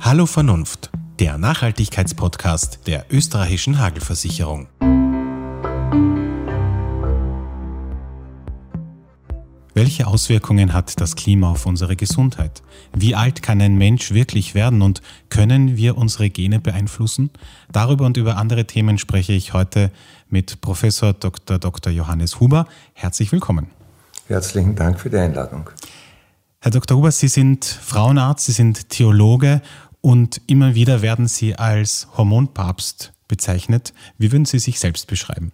Hallo Vernunft, der Nachhaltigkeitspodcast der österreichischen Hagelversicherung. Welche Auswirkungen hat das Klima auf unsere Gesundheit? Wie alt kann ein Mensch wirklich werden und können wir unsere Gene beeinflussen? Darüber und über andere Themen spreche ich heute mit Professor Dr. Dr. Johannes Huber. Herzlich willkommen. Herzlichen Dank für die Einladung. Herr Dr. Huber, Sie sind Frauenarzt, Sie sind Theologe und immer wieder werden Sie als Hormonpapst bezeichnet. Wie würden Sie sich selbst beschreiben?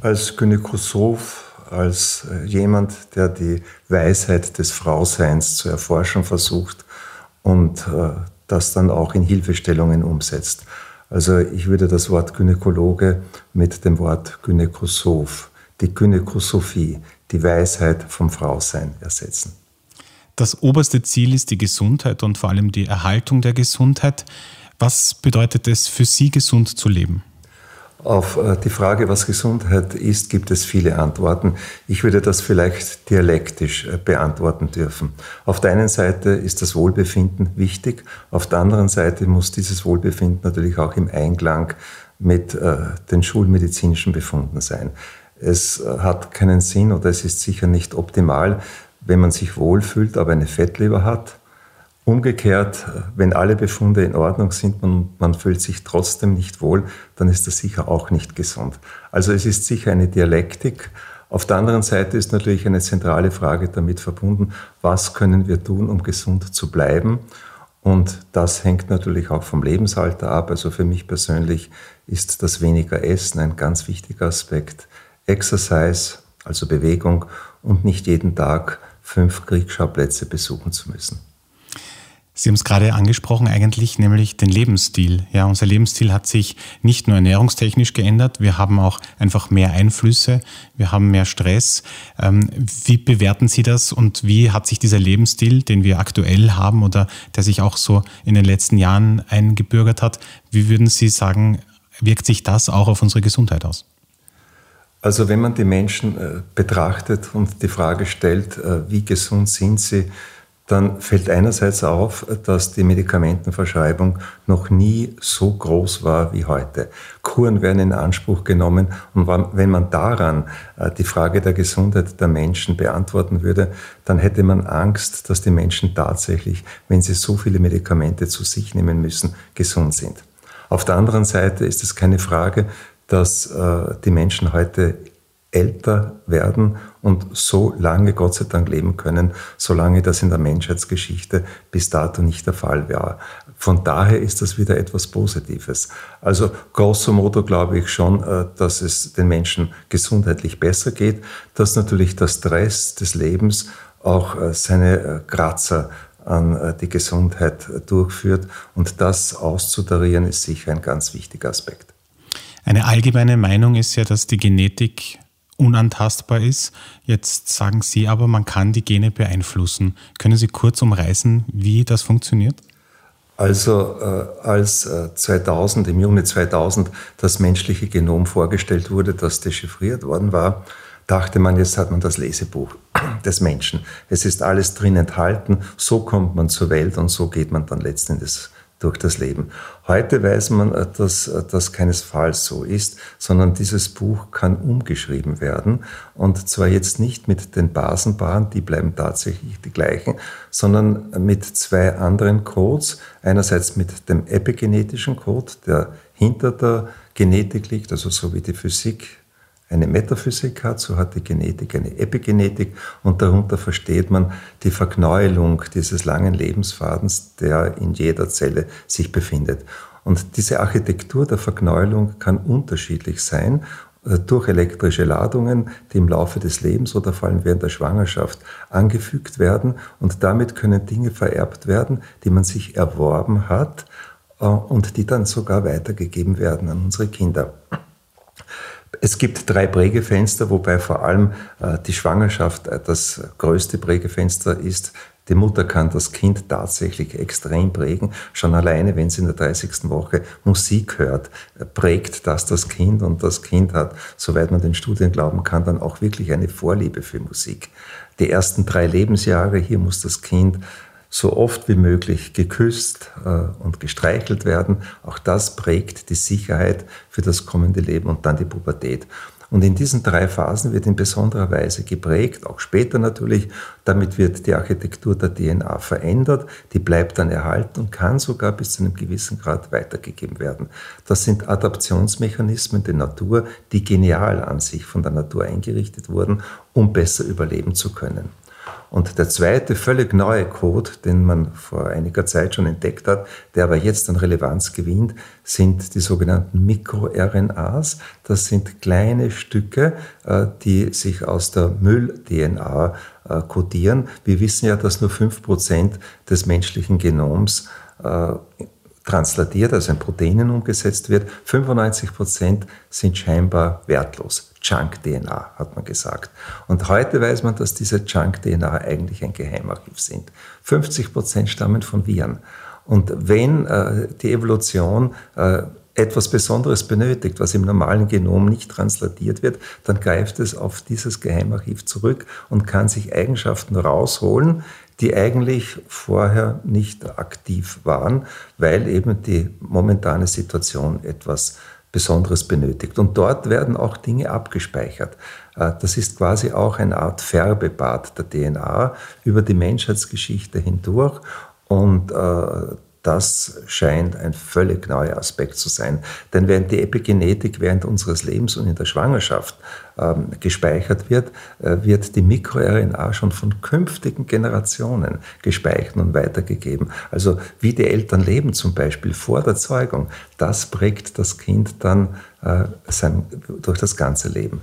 Als Gynäkosoph, als äh, jemand, der die Weisheit des Frauseins zu erforschen versucht und äh, das dann auch in Hilfestellungen umsetzt. Also ich würde das Wort Gynäkologe mit dem Wort Gynäkosoph, die Gynäkosophie, die Weisheit vom Frausein ersetzen. Das oberste Ziel ist die Gesundheit und vor allem die Erhaltung der Gesundheit. Was bedeutet es für Sie, gesund zu leben? Auf äh, die Frage, was Gesundheit ist, gibt es viele Antworten. Ich würde das vielleicht dialektisch äh, beantworten dürfen. Auf der einen Seite ist das Wohlbefinden wichtig, auf der anderen Seite muss dieses Wohlbefinden natürlich auch im Einklang mit äh, den schulmedizinischen Befunden sein. Es hat keinen Sinn oder es ist sicher nicht optimal, wenn man sich wohlfühlt, aber eine Fettleber hat. Umgekehrt, wenn alle Befunde in Ordnung sind und man fühlt sich trotzdem nicht wohl, dann ist das sicher auch nicht gesund. Also es ist sicher eine Dialektik. Auf der anderen Seite ist natürlich eine zentrale Frage damit verbunden, was können wir tun, um gesund zu bleiben? Und das hängt natürlich auch vom Lebensalter ab. Also für mich persönlich ist das weniger Essen ein ganz wichtiger Aspekt. Exercise, also Bewegung und nicht jeden Tag fünf Kriegsschauplätze besuchen zu müssen. Sie haben es gerade angesprochen, eigentlich nämlich den Lebensstil. Ja, unser Lebensstil hat sich nicht nur ernährungstechnisch geändert, wir haben auch einfach mehr Einflüsse, wir haben mehr Stress. Ähm, wie bewerten Sie das und wie hat sich dieser Lebensstil, den wir aktuell haben oder der sich auch so in den letzten Jahren eingebürgert hat, wie würden Sie sagen, wirkt sich das auch auf unsere Gesundheit aus? Also wenn man die Menschen äh, betrachtet und die Frage stellt, äh, wie gesund sind sie, dann fällt einerseits auf, dass die Medikamentenverschreibung noch nie so groß war wie heute. Kuren werden in Anspruch genommen und wenn man daran äh, die Frage der Gesundheit der Menschen beantworten würde, dann hätte man Angst, dass die Menschen tatsächlich, wenn sie so viele Medikamente zu sich nehmen müssen, gesund sind. Auf der anderen Seite ist es keine Frage, dass äh, die Menschen heute älter werden und so lange Gott sei Dank leben können, solange das in der Menschheitsgeschichte bis dato nicht der Fall war. Von daher ist das wieder etwas Positives. Also grosso modo glaube ich schon, äh, dass es den Menschen gesundheitlich besser geht, dass natürlich der Stress des Lebens auch äh, seine äh, Kratzer an die Gesundheit durchführt und das auszutarieren ist sicher ein ganz wichtiger Aspekt. Eine allgemeine Meinung ist ja, dass die Genetik unantastbar ist. Jetzt sagen Sie aber, man kann die Gene beeinflussen. Können Sie kurz umreißen, wie das funktioniert? Also äh, als äh, 2000, im Juni 2000 das menschliche Genom vorgestellt wurde, das dechiffriert worden war, dachte man, jetzt hat man das Lesebuch des Menschen. Es ist alles drin enthalten, so kommt man zur Welt und so geht man dann letzten Endes durch das Leben. Heute weiß man, äh, dass äh, das keinesfalls so ist, sondern dieses Buch kann umgeschrieben werden. Und zwar jetzt nicht mit den Basenpaaren, die bleiben tatsächlich die gleichen, sondern mit zwei anderen Codes. Einerseits mit dem epigenetischen Code, der hinter der Genetik liegt, also so wie die Physik eine Metaphysik hat, so hat die Genetik eine Epigenetik und darunter versteht man die Verknäuelung dieses langen Lebensfadens, der in jeder Zelle sich befindet. Und diese Architektur der Verknäuelung kann unterschiedlich sein äh, durch elektrische Ladungen, die im Laufe des Lebens oder vor allem während der Schwangerschaft angefügt werden. Und damit können Dinge vererbt werden, die man sich erworben hat äh, und die dann sogar weitergegeben werden an unsere Kinder. Es gibt drei Prägefenster, wobei vor allem äh, die Schwangerschaft äh, das größte Prägefenster ist. Die Mutter kann das Kind tatsächlich extrem prägen. Schon alleine, wenn sie in der 30. Woche Musik hört, äh, prägt das das Kind und das Kind hat, soweit man den Studien glauben kann, dann auch wirklich eine Vorliebe für Musik. Die ersten drei Lebensjahre, hier muss das Kind so oft wie möglich geküsst äh, und gestreichelt werden. Auch das prägt die Sicherheit für das kommende Leben und dann die Pubertät. Und in diesen drei Phasen wird in besonderer Weise geprägt, auch später natürlich. Damit wird die Architektur der DNA verändert, die bleibt dann erhalten und kann sogar bis zu einem gewissen Grad weitergegeben werden. Das sind Adaptionsmechanismen der Natur, die genial an sich von der Natur eingerichtet wurden, um besser überleben zu können. Und der zweite völlig neue Code, den man vor einiger Zeit schon entdeckt hat, der aber jetzt an Relevanz gewinnt, sind die sogenannten MikroRNAs. Das sind kleine Stücke, äh, die sich aus der Müll-DNA äh, kodieren. Wir wissen ja, dass nur 5% des menschlichen Genoms äh, translatiert, also in Proteinen umgesetzt wird. 95% sind scheinbar wertlos. Junk-DNA, hat man gesagt. Und heute weiß man, dass diese Junk-DNA eigentlich ein Geheimarchiv sind. 50 Prozent stammen von Viren. Und wenn äh, die Evolution äh, etwas Besonderes benötigt, was im normalen Genom nicht translatiert wird, dann greift es auf dieses Geheimarchiv zurück und kann sich Eigenschaften rausholen, die eigentlich vorher nicht aktiv waren, weil eben die momentane Situation etwas Besonderes benötigt. Und dort werden auch Dinge abgespeichert. Äh, das ist quasi auch eine Art Färbebad der DNA über die Menschheitsgeschichte hindurch. Und äh, das scheint ein völlig neuer Aspekt zu sein. Denn während die Epigenetik während unseres Lebens und in der Schwangerschaft ähm, gespeichert wird, äh, wird die MikroRNA schon von künftigen Generationen gespeichert und weitergegeben. Also wie die Eltern leben zum Beispiel vor der Zeugung, das prägt das Kind dann äh, sein, durch das ganze Leben.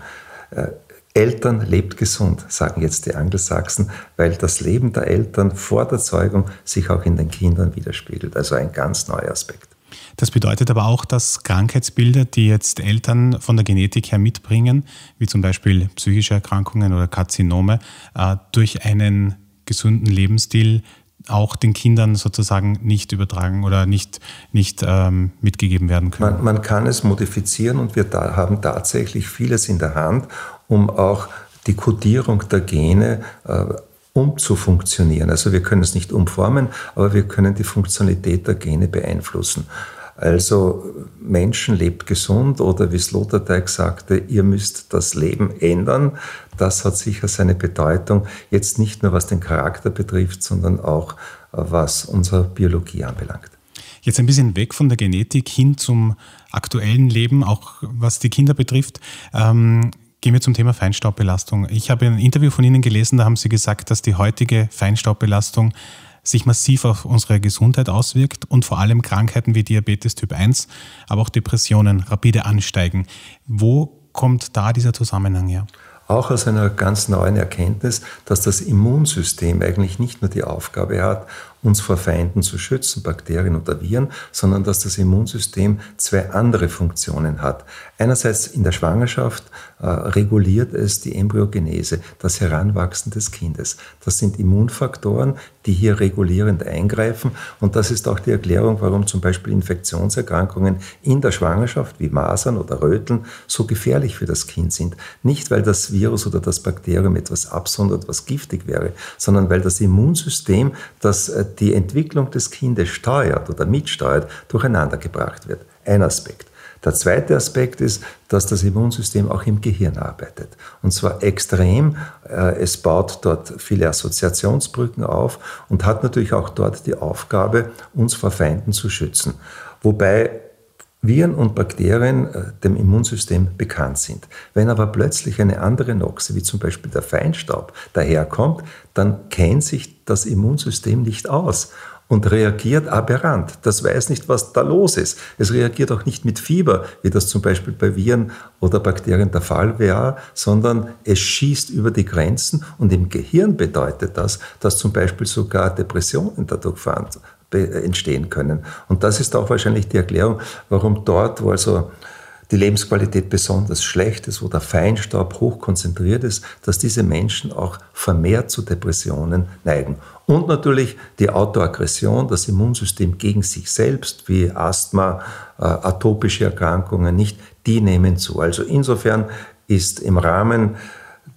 Äh, Eltern lebt gesund, sagen jetzt die Angelsachsen, weil das Leben der Eltern vor der Zeugung sich auch in den Kindern widerspiegelt. Also ein ganz neuer Aspekt. Das bedeutet aber auch, dass Krankheitsbilder, die jetzt Eltern von der Genetik her mitbringen, wie zum Beispiel psychische Erkrankungen oder Karzinome, äh, durch einen gesunden Lebensstil auch den Kindern sozusagen nicht übertragen oder nicht, nicht ähm, mitgegeben werden können. Man, man, kann es modifizieren und wir haben tatsächlich vieles in der Hand, um auch die Kodierung der Gene äh, umzufunktionieren. Also wir können es nicht umformen, aber wir können die Funktionalität der Gene beeinflussen. Also Menschen lebt gesund oder wie Sloterdijk sagte, ihr müsst das Leben ändern. Das hat sicher seine Bedeutung, jetzt nicht nur was den Charakter betrifft, sondern auch was unsere Biologie anbelangt. Jetzt ein bisschen weg von der Genetik hin zum aktuellen Leben, auch was die Kinder betrifft. Ähm, Gehen wir zum Thema Feinstaubbelastung. Ich habe ein Interview von Ihnen gelesen, da haben Sie gesagt, dass die heutige Feinstaubbelastung sich massiv auf unsere Gesundheit auswirkt und vor allem Krankheiten wie Diabetes Typ 1, aber auch Depressionen rapide ansteigen. Wo kommt da dieser Zusammenhang her? Auch aus einer ganz neuen Erkenntnis, dass das Immunsystem eigentlich nicht nur die Aufgabe hat, uns vor Feinden zu schützen, Bakterien oder Viren, sondern dass das Immunsystem zwei andere Funktionen hat. Einerseits in der Schwangerschaft reguliert es die Embryogenese, das Heranwachsen des Kindes. Das sind Immunfaktoren, die hier regulierend eingreifen. Und das ist auch die Erklärung, warum zum Beispiel Infektionserkrankungen in der Schwangerschaft wie Masern oder Röteln so gefährlich für das Kind sind. Nicht, weil das Virus oder das Bakterium etwas absondert, was giftig wäre, sondern weil das Immunsystem, das äh, die Entwicklung des Kindes steuert oder mitsteuert, durcheinander gebracht wird. Ein Aspekt. Der zweite Aspekt ist, dass das Immunsystem auch im Gehirn arbeitet. Und zwar extrem. Äh, es baut dort viele Assoziationsbrücken auf und hat natürlich auch dort die Aufgabe, uns vor Feinden zu schützen. Wobei Viren und Bakterien äh, dem Immunsystem bekannt sind. Wenn aber plötzlich eine andere Noxe, wie zum Beispiel der Feinstaub, daherkommt, dann kennt sich das Immunsystem nicht aus und reagiert aberrant. Das weiß nicht, was da los ist. Es reagiert auch nicht mit Fieber, wie das zum Beispiel bei Viren oder Bakterien der Fall wäre, sondern es schießt über die Grenzen und im Gehirn bedeutet das, dass zum Beispiel sogar Depressionen dadurch entstehen können. Und das ist auch wahrscheinlich die Erklärung, warum dort, wo also die Lebensqualität besonders schlecht ist, wo der Feinstaub hoch konzentriert ist, dass diese Menschen auch vermehrt zu Depressionen neigen. Und natürlich die Autoaggression, das Immunsystem gegen sich selbst, wie Asthma, äh, atopische Erkrankungen nicht, die nehmen zu. Also insofern ist im Rahmen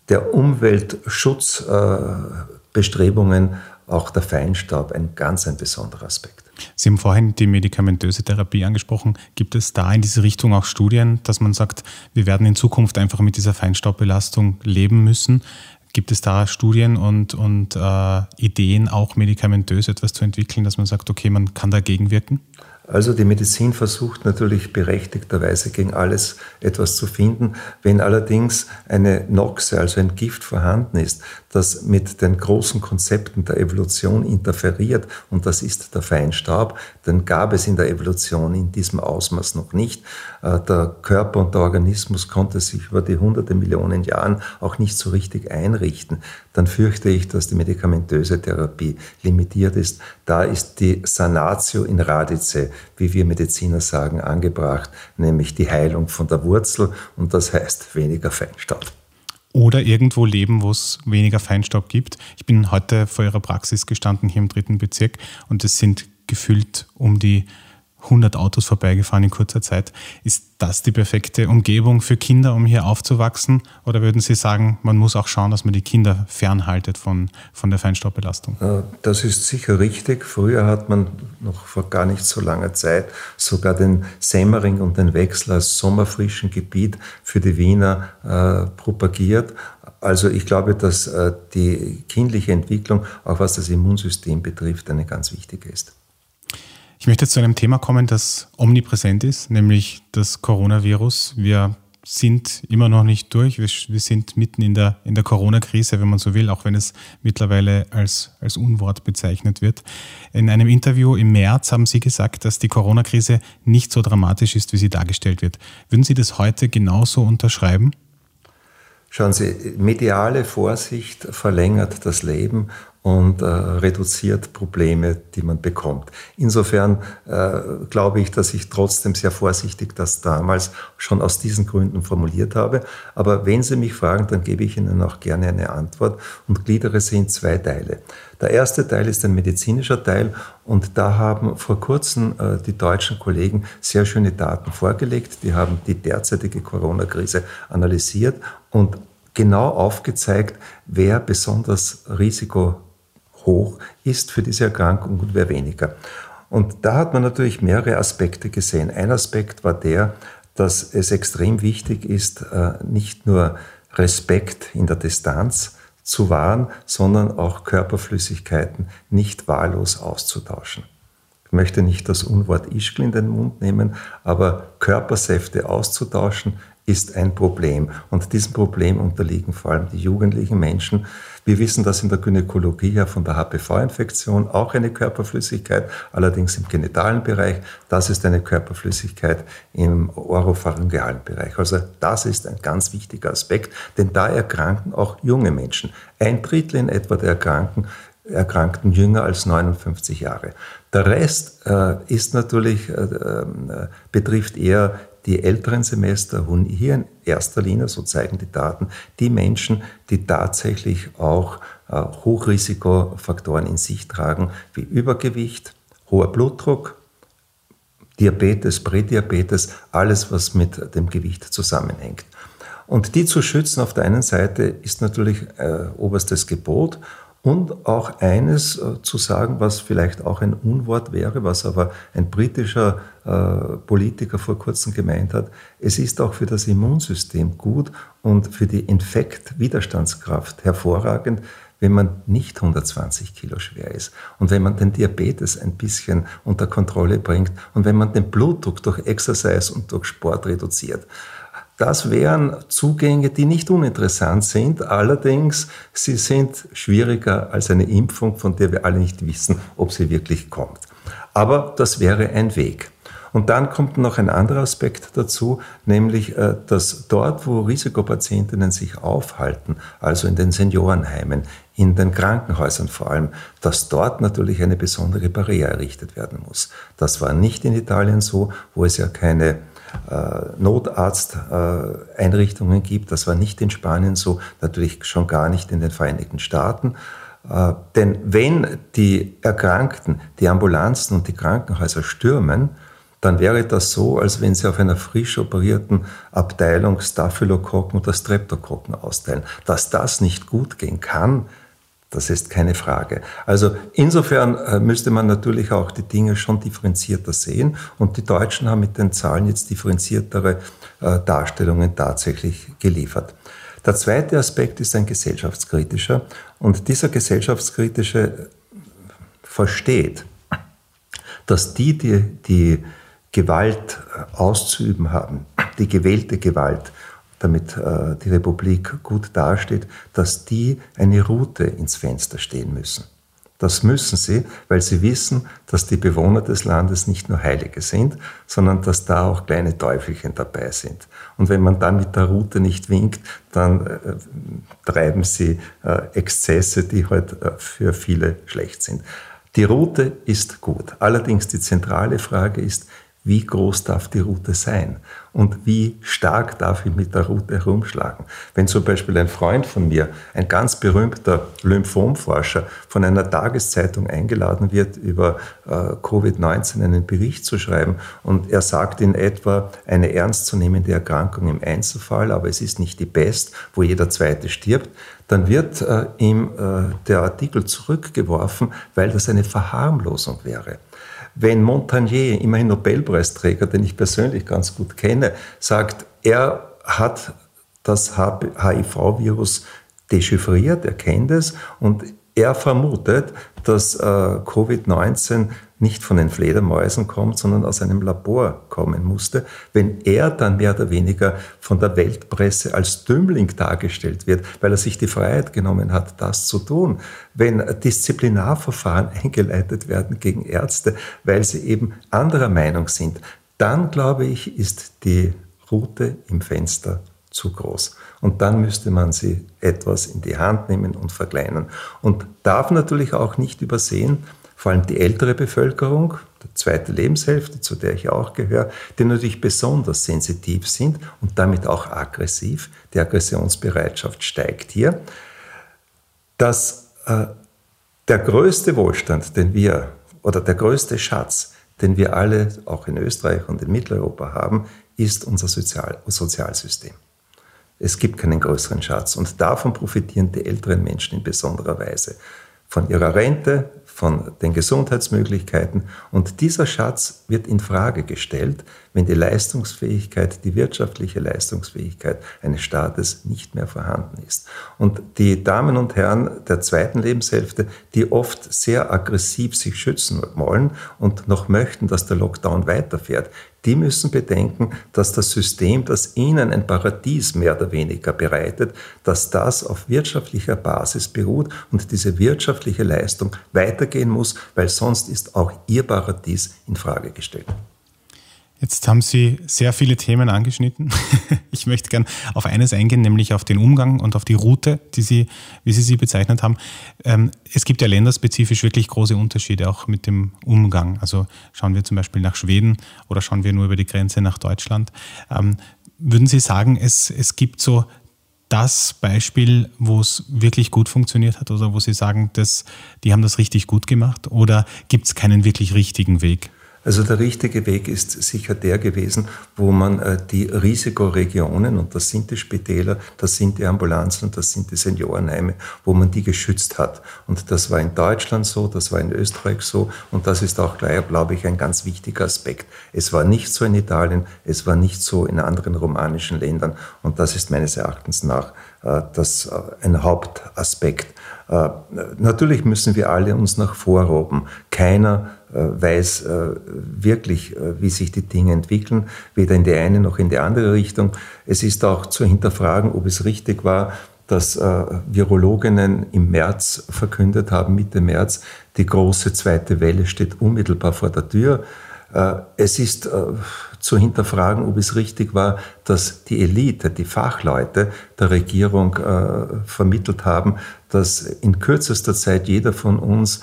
der Umweltschutzbestrebungen äh, auch der Feinstaub ein ganz ein besonderer Aspekt. Sie haben vorhin die medikamentöse Therapie angesprochen. Gibt es da in diese Richtung auch Studien, dass man sagt, wir werden in Zukunft einfach mit dieser Feinstaubbelastung leben müssen? Gibt es da Studien und, und äh, Ideen, auch medikamentös etwas zu entwickeln, dass man sagt, okay, man kann dagegen wirken? Also die Medizin versucht natürlich berechtigterweise gegen alles etwas zu finden. Wenn allerdings eine Noxe, also ein Gift vorhanden ist, das mit den großen Konzepten der Evolution interferiert, und das ist der Feinstaub, dann gab es in der Evolution in diesem Ausmaß noch nicht. Äh, der Körper und der Organismus konnte sich über die hunderte Millionen Jahren auch nicht so richtig einrichten. Dann fürchte ich, dass die medikamentöse Therapie limitiert ist. Da ist die Sanatio in Radice wie wir Mediziner sagen, angebracht, nämlich die Heilung von der Wurzel und das heißt weniger Feinstaub. Oder irgendwo leben, wo es weniger Feinstaub gibt. Ich bin heute vor Ihrer Praxis gestanden hier im dritten Bezirk und es sind gefüllt um die 100 Autos vorbeigefahren in kurzer Zeit. Ist das die perfekte Umgebung für Kinder, um hier aufzuwachsen? Oder würden Sie sagen, man muss auch schauen, dass man die Kinder fernhaltet von, von der Feinstaubbelastung? Das ist sicher richtig. Früher hat man noch vor gar nicht so langer Zeit sogar den Semmering und den Wechsel als sommerfrischen Gebiet für die Wiener äh, propagiert. Also ich glaube, dass äh, die kindliche Entwicklung, auch was das Immunsystem betrifft, eine ganz wichtige ist. Ich möchte zu einem Thema kommen, das omnipräsent ist, nämlich das Coronavirus. Wir sind immer noch nicht durch. Wir, wir sind mitten in der, in der Corona-Krise, wenn man so will, auch wenn es mittlerweile als, als Unwort bezeichnet wird. In einem Interview im März haben Sie gesagt, dass die Corona-Krise nicht so dramatisch ist, wie sie dargestellt wird. Würden Sie das heute genauso unterschreiben? Schauen Sie, mediale Vorsicht verlängert das Leben und äh, reduziert Probleme, die man bekommt. Insofern äh, glaube ich, dass ich trotzdem sehr vorsichtig das damals schon aus diesen Gründen formuliert habe. Aber wenn Sie mich fragen, dann gebe ich Ihnen auch gerne eine Antwort und gliedere sie in zwei Teile. Der erste Teil ist ein medizinischer Teil und da haben vor kurzem äh, die deutschen Kollegen sehr schöne Daten vorgelegt. Die haben die derzeitige Corona-Krise analysiert und genau aufgezeigt, wer besonders Risiko hoch ist für diese Erkrankung und wer weniger. Und da hat man natürlich mehrere Aspekte gesehen. Ein Aspekt war der, dass es extrem wichtig ist, äh, nicht nur Respekt in der Distanz zu wahren, sondern auch Körperflüssigkeiten nicht wahllos auszutauschen. Ich möchte nicht das Unwort Ischgl in den Mund nehmen, aber Körpersäfte auszutauschen ist ein Problem. Und diesem Problem unterliegen vor allem die jugendlichen Menschen. Wir wissen dass in der Gynäkologie ja von der HPV-Infektion auch eine Körperflüssigkeit, allerdings im genitalen Bereich. Das ist eine Körperflüssigkeit im oropharyngealen Bereich. Also das ist ein ganz wichtiger Aspekt, denn da erkranken auch junge Menschen. Ein Drittel in etwa der Erkrankten Erkrankten jünger als 59 Jahre. Der Rest äh, ist natürlich, äh, äh, betrifft eher die älteren Semester, wo hier in erster Linie, so zeigen die Daten, die Menschen, die tatsächlich auch äh, Hochrisikofaktoren in sich tragen, wie Übergewicht, hoher Blutdruck, Diabetes, Prädiabetes, alles, was mit dem Gewicht zusammenhängt. Und die zu schützen auf der einen Seite ist natürlich äh, oberstes Gebot und auch eines äh, zu sagen, was vielleicht auch ein Unwort wäre, was aber ein britischer äh, Politiker vor kurzem gemeint hat. Es ist auch für das Immunsystem gut und für die Infektwiderstandskraft hervorragend, wenn man nicht 120 Kilo schwer ist und wenn man den Diabetes ein bisschen unter Kontrolle bringt und wenn man den Blutdruck durch Exercise und durch Sport reduziert. Das wären Zugänge, die nicht uninteressant sind, allerdings sie sind schwieriger als eine Impfung, von der wir alle nicht wissen, ob sie wirklich kommt. Aber das wäre ein Weg. Und dann kommt noch ein anderer Aspekt dazu, nämlich, äh, dass dort, wo Risikopatientinnen sich aufhalten, also in den Seniorenheimen, in den Krankenhäusern vor allem, dass dort natürlich eine besondere Barriere errichtet werden muss. Das war nicht in Italien so, wo es ja keine Notarzteinrichtungen gibt. Das war nicht in Spanien so, natürlich schon gar nicht in den Vereinigten Staaten. Äh, denn wenn die Erkrankten die Ambulanzen und die Krankenhäuser stürmen, dann wäre das so, als wenn sie auf einer frisch operierten Abteilung Staphylokokken oder Streptokokken austeilen. Dass das nicht gut gehen kann, Das ist keine Frage. Also insofern äh, müsste man natürlich auch die Dinge schon differenzierter sehen. Und die Deutschen haben mit den Zahlen jetzt differenziertere äh, Darstellungen tatsächlich geliefert. Der zweite Aspekt ist ein gesellschaftskritischer. Und dieser gesellschaftskritische versteht, dass die, die die Gewalt äh, auszuüben haben, die gewählte Gewalt, damit äh, die Republik gut dasteht, dass die eine Route ins Fenster stehen müssen. Das müssen sie, weil sie wissen, dass die Bewohner des Landes nicht nur Heilige sind, sondern dass da auch kleine Teufelchen dabei sind. Und wenn man dann mit der Route nicht winkt, dann äh, treiben sie äh, Exzesse, die halt äh, für viele schlecht sind. Die Route ist gut. Allerdings die zentrale Frage ist, wie groß darf die Route sein und wie stark darf ich mit der Route herumschlagen. Wenn zum Beispiel ein Freund von mir, ein ganz berühmter Lymphomforscher, von einer Tageszeitung eingeladen wird, über äh, Covid-19 einen Bericht zu schreiben und er sagt in etwa eine ernstzunehmende Erkrankung im Einzelfall, aber es ist nicht die Pest, wo jeder Zweite stirbt, dann wird äh, ihm äh, der Artikel zurückgeworfen, weil das eine Verharmlosung wäre. Wenn Montagnier, immerhin Nobelpreisträger, den ich persönlich ganz gut kenne, sagt, er hat das HIV-Virus dechiffriert, er kennt es und er vermutet, dass äh, Covid-19 nicht von den Fledermäusen kommt, sondern aus einem Labor kommen musste. Wenn er dann mehr oder weniger von der Weltpresse als Dümmling dargestellt wird, weil er sich die Freiheit genommen hat, das zu tun, wenn Disziplinarverfahren eingeleitet werden gegen Ärzte, weil sie eben anderer Meinung sind, dann glaube ich, ist die Route im Fenster zu groß. Und dann müsste man sie etwas in die Hand nehmen und verkleinern. Und darf natürlich auch nicht übersehen, vor allem die ältere Bevölkerung, die zweite Lebenshälfte, zu der ich auch gehöre, die natürlich besonders sensitiv sind und damit auch aggressiv. Die Aggressionsbereitschaft steigt hier. Dass äh, der größte Wohlstand, den wir, oder der größte Schatz, den wir alle auch in Österreich und in Mitteleuropa haben, ist unser Sozial Sozialsystem. Es gibt keinen größeren Schatz und davon profitieren die älteren Menschen in besonderer Weise. Von ihrer Rente, von den Gesundheitsmöglichkeiten. Und dieser Schatz wird in Frage gestellt, wenn die Leistungsfähigkeit, die wirtschaftliche Leistungsfähigkeit eines Staates nicht mehr vorhanden ist. Und die Damen und Herren der zweiten Lebenshälfte, die oft sehr aggressiv sich schützen wollen und noch möchten, dass der Lockdown weiterfährt, die müssen bedenken, dass das System, das ihnen ein Paradies mehr oder weniger bereitet, dass das auf wirtschaftlicher Basis beruht und diese wirtschaftliche Leistung weitergehen muss, weil sonst ist auch ihr Paradies in Frage gestellt. Jetzt haben Sie sehr viele Themen angeschnitten. Ich möchte gern auf eines eingehen, nämlich auf den Umgang und auf die Route, die Sie, wie Sie sie bezeichnet haben. Ähm, es gibt ja länderspezifisch wirklich große Unterschiede auch mit dem Umgang. Also schauen wir zum Beispiel nach Schweden oder schauen wir nur über die Grenze nach Deutschland. Ähm, würden Sie sagen, es, es gibt so das Beispiel, wo es wirklich gut funktioniert hat oder wo Sie sagen, dass die haben das richtig gut gemacht oder gibt es keinen wirklich richtigen Weg? Also der richtige Weg ist sicher der gewesen, wo man äh, die Risikoregionen, und das sind die Spitäler, das sind die Ambulanzen, das sind die Seniorenheime, wo man die geschützt hat. Und das war in Deutschland so, das war in Österreich so, und das ist auch glaube ich, ein ganz wichtiger Aspekt. Es war nicht so in Italien, es war nicht so in anderen romanischen Ländern, und das ist meines Erachtens nach äh, das, äh, ein Hauptaspekt. Natürlich müssen wir alle uns nach vorroben. Keiner weiß äh, wirklich, äh, wie sich die Dinge entwickeln, weder in die eine noch in die andere Richtung. Es ist auch zu hinterfragen, ob es richtig war, dass Virologinnen im März verkündet haben, Mitte März, die große zweite Welle steht unmittelbar vor der Tür. Es ist zu hinterfragen, ob es richtig war, dass die Elite, die Fachleute der Regierung vermittelt haben, dass in kürzester Zeit jeder von uns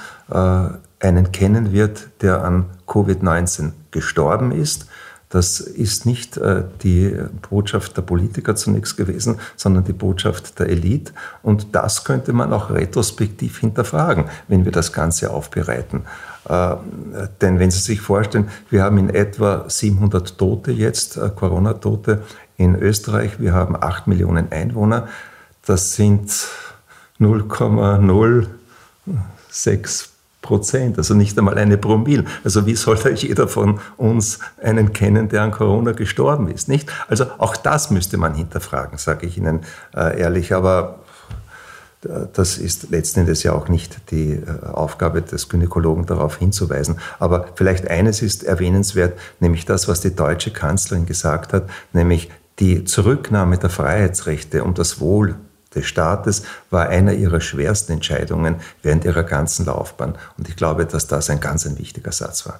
einen kennen wird, der an Covid-19 gestorben ist. Das ist nicht äh, die Botschaft der Politiker zunächst gewesen, sondern die Botschaft der Elite. Und das könnte man auch retrospektiv hinterfragen, wenn wir das Ganze aufbereiten. Äh, denn wenn Sie sich vorstellen, wir haben in etwa 700 Tote jetzt, äh, Corona-Tote in Österreich. Wir haben 8 Millionen Einwohner. Das sind 0,0 sechs Prozent, also nicht einmal eine Promille. Also wie soll da jeder von uns einen kennen, der an Corona gestorben ist, nicht? Also auch das müsste man hinterfragen, sage ich Ihnen äh, ehrlich. Aber äh, das ist letzten Endes ja auch nicht die äh, Aufgabe des Gynäkologen, darauf hinzuweisen. Aber vielleicht eines ist erwähnenswert, nämlich das, was die deutsche Kanzlerin gesagt hat, nämlich die Zurücknahme der Freiheitsrechte um das Wohl des Staates war einer ihrer schwersten Entscheidungen während ihrer ganzen Laufbahn. Und ich glaube, dass das ein ganz ein wichtiger Satz war.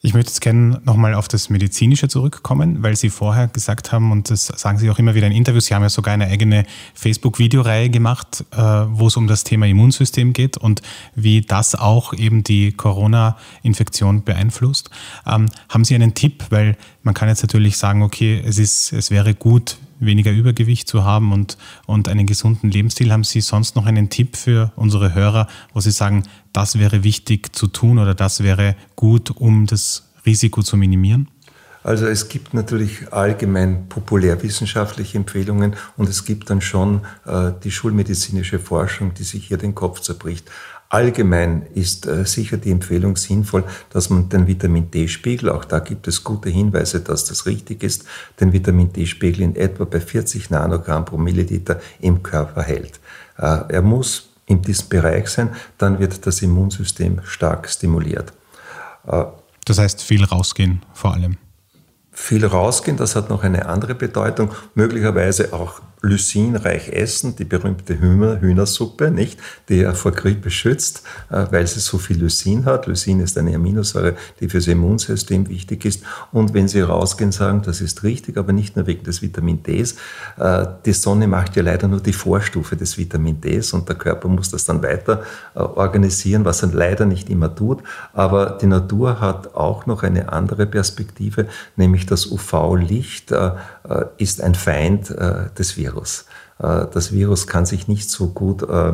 Ich möchte jetzt gerne nochmal auf das Medizinische zurückkommen, weil Sie vorher gesagt haben, und das sagen Sie auch immer wieder in Interviews, Sie haben ja sogar eine eigene Facebook-Videoreihe gemacht, äh, wo es um das Thema Immunsystem geht und wie das auch eben die Corona-Infektion beeinflusst. Ähm, haben Sie einen Tipp, weil man kann jetzt natürlich sagen, okay, es, ist, es wäre gut, weniger Übergewicht zu haben und, und einen gesunden Lebensstil. Haben Sie sonst noch einen Tipp für unsere Hörer, wo Sie sagen, das wäre wichtig zu tun oder das wäre gut, um das Risiko zu minimieren? Also es gibt natürlich allgemein populärwissenschaftliche Empfehlungen und es gibt dann schon äh, die schulmedizinische Forschung, die sich hier den Kopf zerbricht. Allgemein ist äh, sicher die Empfehlung sinnvoll, dass man den Vitamin D-Spiegel, auch da gibt es gute Hinweise, dass das richtig ist, den Vitamin D-Spiegel in etwa bei 40 Nanogramm pro Milliliter im Körper hält. Äh, er muss in diesem Bereich sein, dann wird das Immunsystem stark stimuliert. Äh, das heißt viel rausgehen vor allem. Viel rausgehen, das hat noch eine andere Bedeutung, möglicherweise auch lysinreich essen, die berühmte Hühner, Hühnersuppe, nicht, die ja vor Grippe schützt, äh, weil sie so viel Lysin hat. Lysin ist eine Aminosäure, die fürs Immunsystem wichtig ist. Und wenn Sie rausgehen, sagen, das ist richtig, aber nicht nur wegen des Vitamin Ds. Äh, die Sonne macht ja leider nur die Vorstufe des Vitamin Ds und der Körper muss das dann weiter äh, organisieren, was er leider nicht immer tut. Aber die Natur hat auch noch eine andere Perspektive, nämlich das UV-Licht ist ein Feind des Virus. Virus. Äh, das Virus kann sich nicht so gut äh,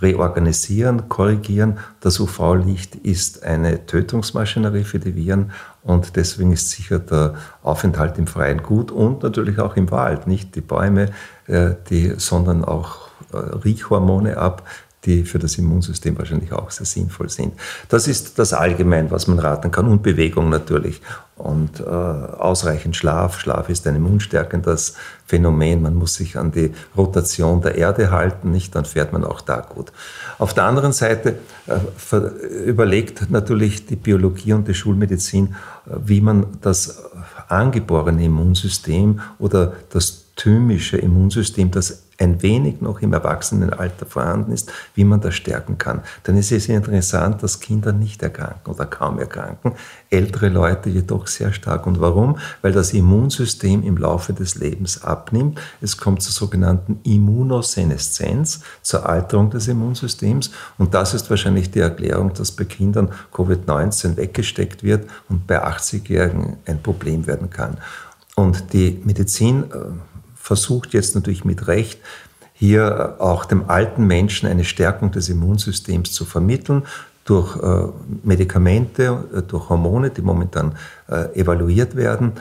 reorganisieren, korrigieren. Das UV-Licht ist eine Tötungsmaschinerie für die Viren und deswegen ist sicher der Aufenthalt im Freien gut und natürlich auch im Wald. Nicht die Bäume, äh, die sondern auch Riechhormone ab, die für das Immunsystem wahrscheinlich auch sehr sinnvoll sind. Das ist das Allgemein, was man raten kann und Bewegung natürlich und äh, ausreichend Schlaf. Schlaf ist ein immunstärkendes Phänomen. Man muss sich an die Rotation der Erde halten, nicht? Dann fährt man auch da gut. Auf der anderen Seite äh, überlegt natürlich die Biologie und die Schulmedizin, äh, wie man das angeborene Immunsystem oder das thymische Immunsystem, das ein wenig noch im Erwachsenenalter vorhanden ist, wie man das stärken kann. Dann ist es interessant, dass Kinder nicht erkranken oder kaum erkranken, ältere Leute jedoch sehr stark. Und warum? Weil das Immunsystem im Laufe des Lebens abnimmt. Es kommt zur sogenannten Immunoseneszenz, zur Alterung des Immunsystems. Und das ist wahrscheinlich die Erklärung, dass bei Kindern Covid-19 weggesteckt wird und bei 80-Jährigen ein Problem werden kann. Und die Medizin äh, versucht jetzt natürlich mit Recht, hier auch dem alten Menschen eine Stärkung des Immunsystems zu vermitteln durch äh, Medikamente, äh, durch Hormone, die momentan äh, evaluiert werden.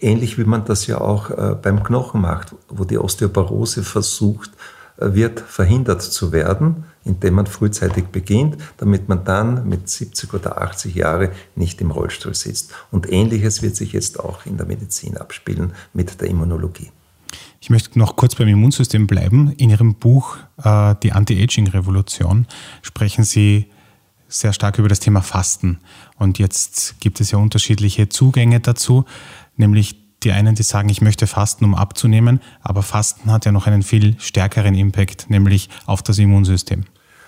Ähnlich wie man das ja auch beim Knochen macht, wo die Osteoporose versucht wird, verhindert zu werden, indem man frühzeitig beginnt, damit man dann mit 70 oder 80 Jahren nicht im Rollstuhl sitzt. Und ähnliches wird sich jetzt auch in der Medizin abspielen mit der Immunologie. Ich möchte noch kurz beim Immunsystem bleiben. In Ihrem Buch äh, Die Anti-Aging-Revolution sprechen Sie sehr stark über das Thema Fasten. Und jetzt gibt es ja unterschiedliche Zugänge dazu, nämlich die einen, die sagen, ich möchte fasten, um abzunehmen, aber Fasten hat ja noch einen viel stärkeren Impact, nämlich auf das Immunsystem.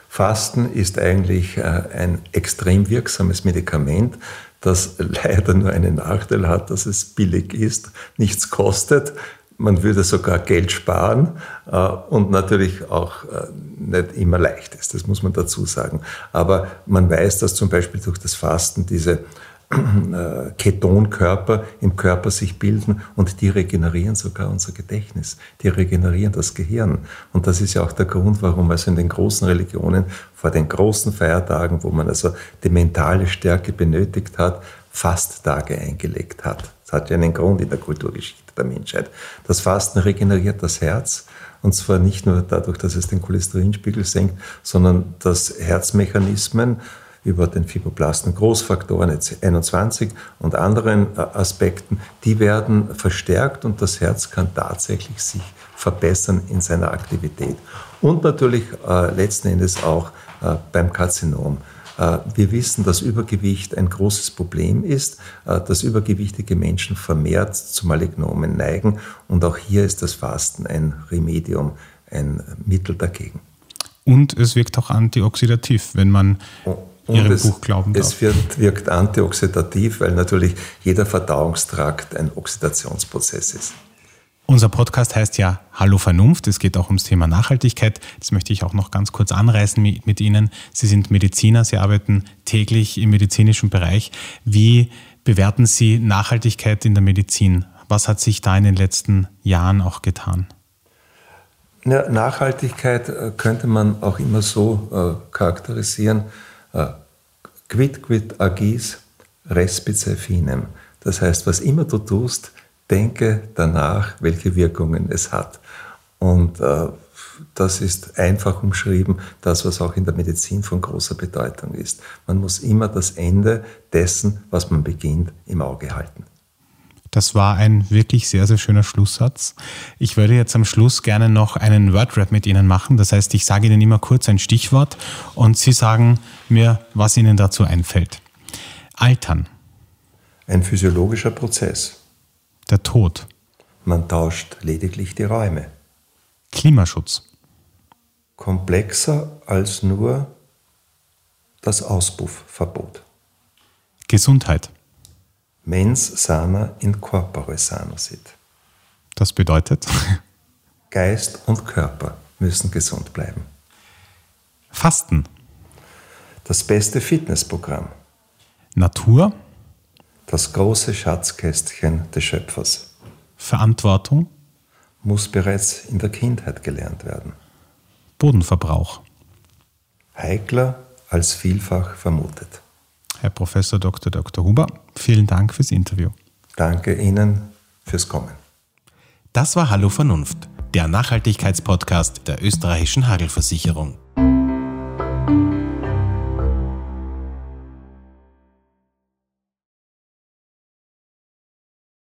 Fasten ist eigentlich äh, ein extrem wirksames Medikament, das leider nur einen Nachteil hat, dass es billig ist, nichts kostet man würde sogar Geld sparen äh, und natürlich auch äh, nicht immer leicht ist, das muss man dazu sagen. Aber man weiß, dass zum Beispiel durch das Fasten diese äh, Ketonkörper im Körper sich bilden und die regenerieren sogar unser Gedächtnis, die regenerieren das Gehirn. Und das ist ja auch der Grund, warum also in den großen Religionen vor den großen Feiertagen, wo man also die mentale Stärke benötigt hat, Fasttage eingelegt hat. Das hat ja einen Grund in der Kulturgeschichte der Menschheit. Das Fasten regeneriert das Herz Und zwar nicht nur dadurch, dass es den Cholesterinspiegel senkt, sondern dass Herzmechanismen über den Fibroplasten Großfaktoren 21 und anderen äh, Aspekten, die werden verstärkt und das Herz kann tatsächlich sich verbessern in seiner Aktivität. Und natürlich äh, letzten Endes auch äh, beim Karzinom. Äh, wir wissen, dass Übergewicht ein großes Problem ist, äh, dass übergewichtige Menschen vermehrt zu Malignomen neigen und auch hier ist das Fasten ein Remedium, ein Mittel dagegen. Und es wirkt auch antioxidativ, wenn man und Ihrem es, Buch glauben darf. Es wird, wirkt antioxidativ, weil natürlich jeder Verdauungstrakt ein Oxidationsprozess ist. Unser Podcast heißt ja Hallo Vernunft. Es geht auch ums Thema Nachhaltigkeit. Das möchte ich auch noch ganz kurz anreißen mit Ihnen. Sie sind Mediziner, Sie arbeiten täglich im medizinischen Bereich. Wie bewerten Sie Nachhaltigkeit in der Medizin? Was hat sich da in den letzten Jahren auch getan? Ja, Nachhaltigkeit äh, könnte man auch immer so äh, charakterisieren. Äh, quid quid agis respice finem. Das heißt, was immer du tust, denke danach, welche Wirkungen es hat. Und äh, das ist einfach umschrieben, das, was auch in der Medizin von großer Bedeutung ist. Man muss immer das Ende dessen, was man beginnt, im Auge halten. Das war ein wirklich sehr, sehr schöner Schlusssatz. Ich würde jetzt am Schluss gerne noch einen Wordrap mit Ihnen machen. Das heißt, ich sage Ihnen immer kurz ein Stichwort und Sie sagen mir, was Ihnen dazu einfällt. Altern. Ein physiologischer Prozess der Tod. Man tauscht lediglich die Räume. Klimaschutz. Komplexer als nur das Auspuffverbot. Gesundheit. Mens sana in corpore sano sit. Das bedeutet? Geist und Körper müssen gesund bleiben. Fasten. Das beste Fitnessprogramm. Natur das große Schatzkästchen des Schöpfers. Verantwortung muss bereits in der Kindheit gelernt werden. Bodenverbrauch. Heikler als vielfach vermutet. Herr Professor Dr. Dr. Huber, vielen Dank fürs Interview. Danke Ihnen fürs Kommen. Das war Hallo Vernunft, der Nachhaltigkeitspodcast der österreichischen Hagelversicherung.